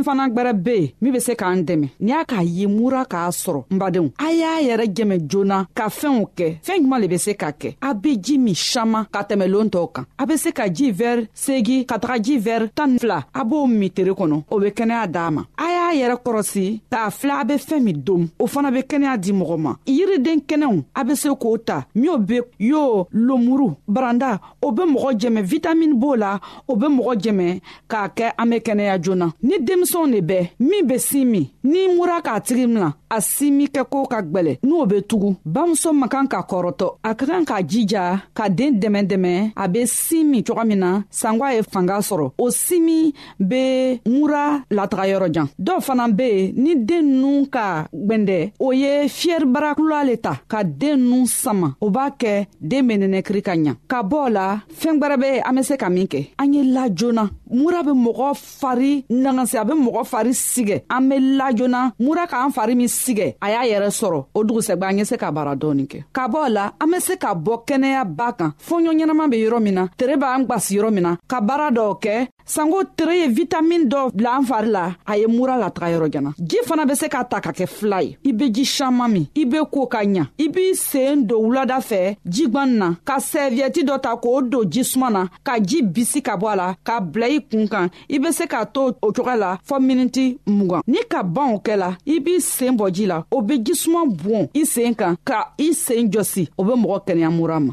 fɛn fana gbɛrɛ be yen min be se k'an dɛmɛ ni y'a k'a ye mura k'a sɔrɔ n badenw a y'a yɛrɛ jɛmɛ joona ka fɛnw kɛ fɛɛn juman le be se ka kɛ a be ji min saman ka tɛmɛ loon tɔw kan a be se ka ji vɛri segi ka taga ji vɛri tan ni fila a b'o min tere kɔnɔ o be kɛnɛya d'a ma a y'a yɛrɛ kɔrɔsi k'a fila a be fɛɛn min dom o fana be kɛnɛya di mɔgɔ ma yiriden kɛnɛw a be se k'o ta minw be yo lomuru baranda o be mɔgɔ jɛmɛ vitamini b'o la o be mɔgɔ jɛmɛ k'a kɛ an be kɛnɛya joona ni denmisɛnw de bɛɛ min be sin min n'i mura k'a tigi mina a simi kɛko ka gwɛlɛ n'o be tugu bamuso man kan ka kɔrɔtɔ a ka kan k'a jija ka den dɛmɛ dɛmɛ a be sin min cogoya min na sangwa ye fanga sɔrɔ o simi be mura lataga yɔrɔ jan dɔw fana be yen ni den nu ka gwɛndɛ o ye fiyɛribara kula le ta ka den nu sama o b'a kɛ den be nɛnɛkiri ka ɲa ka bɔ la fɛɛn gwɛrɛ be an be se ka min kɛ an ye la joona mura be mɔgɔ fari nanganse a be mɔgɔ fari sigɛ an be lajona mura k'an fari min sigɛ a y'a yɛrɛ sɔrɔ o dugusɛgba an ye se ka baara dɔɔni kɛ ka bɔ la an be se ka bɔ kɛnɛya ba kan fɔɲɔ ɲɛnaman be yɔrɔ min na tere b'an gwasi yɔrɔ min na ka baara dɔw kɛ sanko tere ye vitamin dɔ bila an fari la a ye mura lataga yɔrɔ jana ji fana be se ka ta ka kɛ fila ye i be ji saman min i be ko ka ɲa i b'i seen don wulada fɛ jigwan na ka sɛviyɛti dɔ ta k'o don jisuma na ka ji bisi ka bɔ a la k'a bila i kun kan i bɛ se k'a to o cogoya la fɔ miniti mugan ni ka ban o kɛ la i b'i sen bɔ ji la o bɛ jisuma bon i sen kan ka i sen jɔsi o bɛ mɔgɔ kɛnɛya mura ma.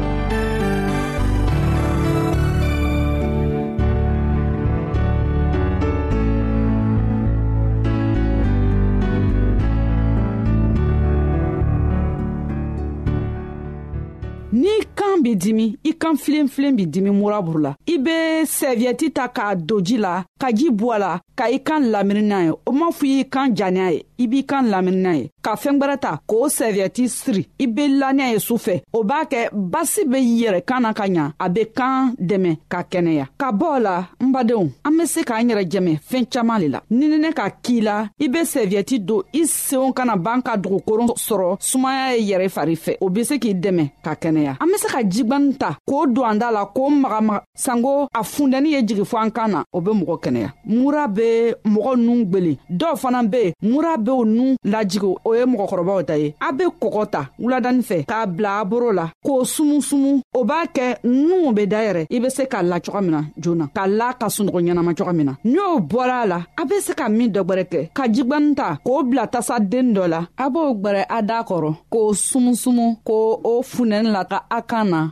b'i dimi i kan filen filen b'i dimi muraburu la i be sɛviyɛti ta k'a don ji la ka ji bɔ a la ka i kan lamini n'a ye o m'a fɔ i y'i kan ja n'a ye i b'i kan lamini n'a ye ka fɛɛn gwɛrɛ ta k'o sɛviyɛti siri i be la n'a ye su fɛ o b'a kɛ basi be yɛrɛ kan na ka ɲa a be kan dɛmɛ ka kɛnɛya ka bɔ la n badenw an be se k'an yɛrɛ jɛmɛ fɛɛn caaman le la nininɛ ka kii la i be sɛviyɛti don i senw kana b'an ka dugukoron sɔrɔ sumaya ye yɛrɛ fari fɛ o be se k'i dɛmɛ ka kɛnɛya an be se ka jigwani ta k'o don an da la k'o magamaga sanko a fundɛni ye jigi fɔ an kan na o be mɔgɔ kɛnɛya mura be mɔgɔ nun gwelen dɔw fana be yen mura b'o nun lajigi o ye mɔgɔkɔrɔbaw ta ye a be kɔgɔ ta wuladani fɛ k'a bila a boro la k'o sumusumu o b'a kɛ nunw be dayɛrɛ i be se k'a la coga min na joona k'a la ka sunɔgɔ ɲɛnama coga min na n'o bɔra a la a be se ka min dɔ gwɛrɛ kɛ ka jigwani ta k'o bila tasa den dɔ la a b'o gwɛrɛ a daa kɔrɔ k'o sumusumu k'o o funɛni la ka a kan na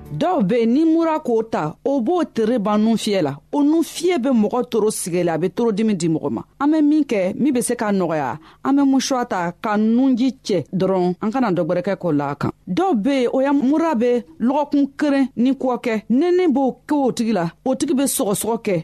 dɔw be yen ni mura k'o ta o b'o tere ban nun fiyɛ la o nun fiyɛ be mɔgɔ toro sigɛ la a be torodimi di mɔgɔ ma an be min kɛ min be se k'a nɔgɔya an be musuwa ta ka nunji cɛ dɔrɔn an kana dɔgwɛrɛkɛ k'o la a kan dɔw be yen o ya mura be lɔgɔkun keren ni kɔkɛ nɛnɛ b'o kɛ o tigi la o tigi be sɔgɔsɔgɔ kɛ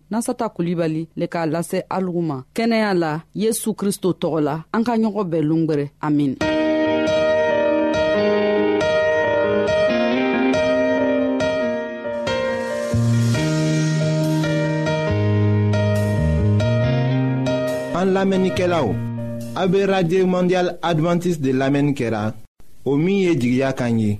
nasata kulibali le k'a lase alugu ma kɛnɛya la yesu kristo tɔgɔ la an ka ɲɔgɔn bɛɛ longwɛrɛ amin an lamɛnnikɛlaw a be radio mondial advantiste de lamɛnni kɛra o min ye jigiya kan ye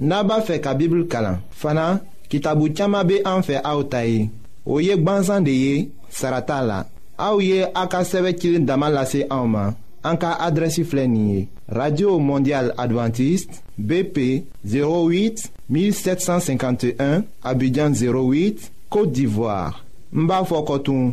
n'a b'a fɛ ka bibulu kalan fana kitabu caman bɛ an fɛ aw ta ye o ye gbansan de ye sara t'a la aw ye a ka sɛbɛn cilen dama lase anw ma an ka adrɛsi filɛ nin ye radio mondial adventiste bp 08 1751 abidjan 08 côte d'ivoire n b'a fɔ kɔtun.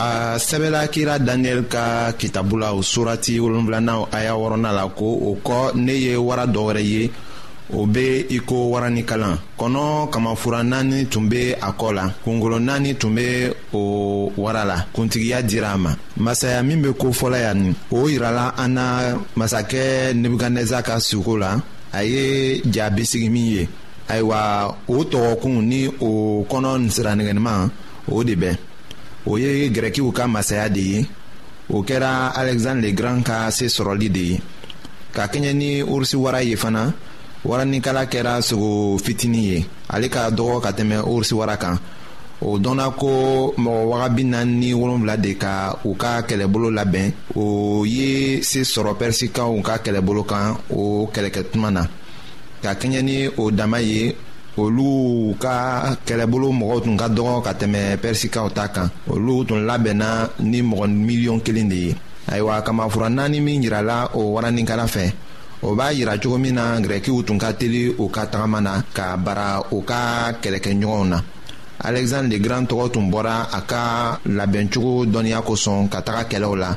a sɛbɛla kira daniyɛli ka kitabu la o surati wolonfilanaw aya wɔrɔnan la ko o kɔ ne ye wara dɔ wɛrɛ ye o be i ko wara ni kalan kɔnɔ kamafura naani tun be a kɔ la kungolo naani tun be o wara la kuntigiya dira a ma masaya min be kofɔla yan nin o yirala an na masakɛ nebukadnɛza ka suko la a ye ja bisigi min ye ayiwa o tɔgɔkun ni o kɔnɔ siranɛgɛniman o de bɛn o ye grɛkiw ka masaya de ye o kɛra alɛgizandre le grand ka se sɔrɔli de ye ka kɛɲɛ ni urusi wara ye fana waranikala kɛra sogo fitinin ye ale ka dɔgɔ ka tɛmɛ urusi wara kan o dɔnna ko mɔgɔ waga bi naani ni wolonwula de ka u ka kɛlɛbolo labɛn o ye se sɔrɔ pɛrisikaw ka kɛlɛbolo kan o kɛlɛkɛ tuma na ka kɛɲɛ ni o dama ye olu ka kɛlɛbolo mɔgɔw tun ka dɔgɔ ka tɛmɛ pɛrisikaw ta kan olu tun labɛnna ni mɔgɔ miliyɔn kelen de ye ayiwa kamafura naani min jirala o waraninkala fɛ o b'a jira cogo min na gɛrɛkiw tun ka teli u ka tagama na ka bara u ka kɛlɛkɛɲɔgɔnw na alexandre le grand tɔgɔ tun bɔra a ka labɛncogo dɔnniya kosɔn ka taga kɛlɛw la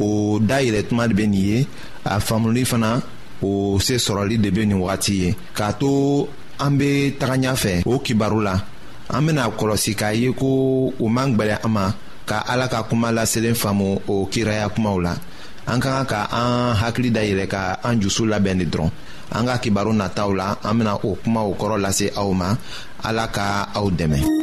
o da yɛrɛ tuma de bɛ nin ye a faamuli fana o se sɔrɔli de bɛ nin wagati ye k'a to an bɛ taga ɲɛfɛ o kibaru la an bɛna kɔlɔsi k'a ye ko o man gbɛlɛ an ma ka ala ka kuma laselen faamu o kiraya kumaw la an ka kan ka an hakili da yɛlɛ ka an jusu labɛn de dɔrɔn an ka kibaru nataw la an bɛna o kumaw kɔrɔ lase aw ma ala ka aw dɛmɛ.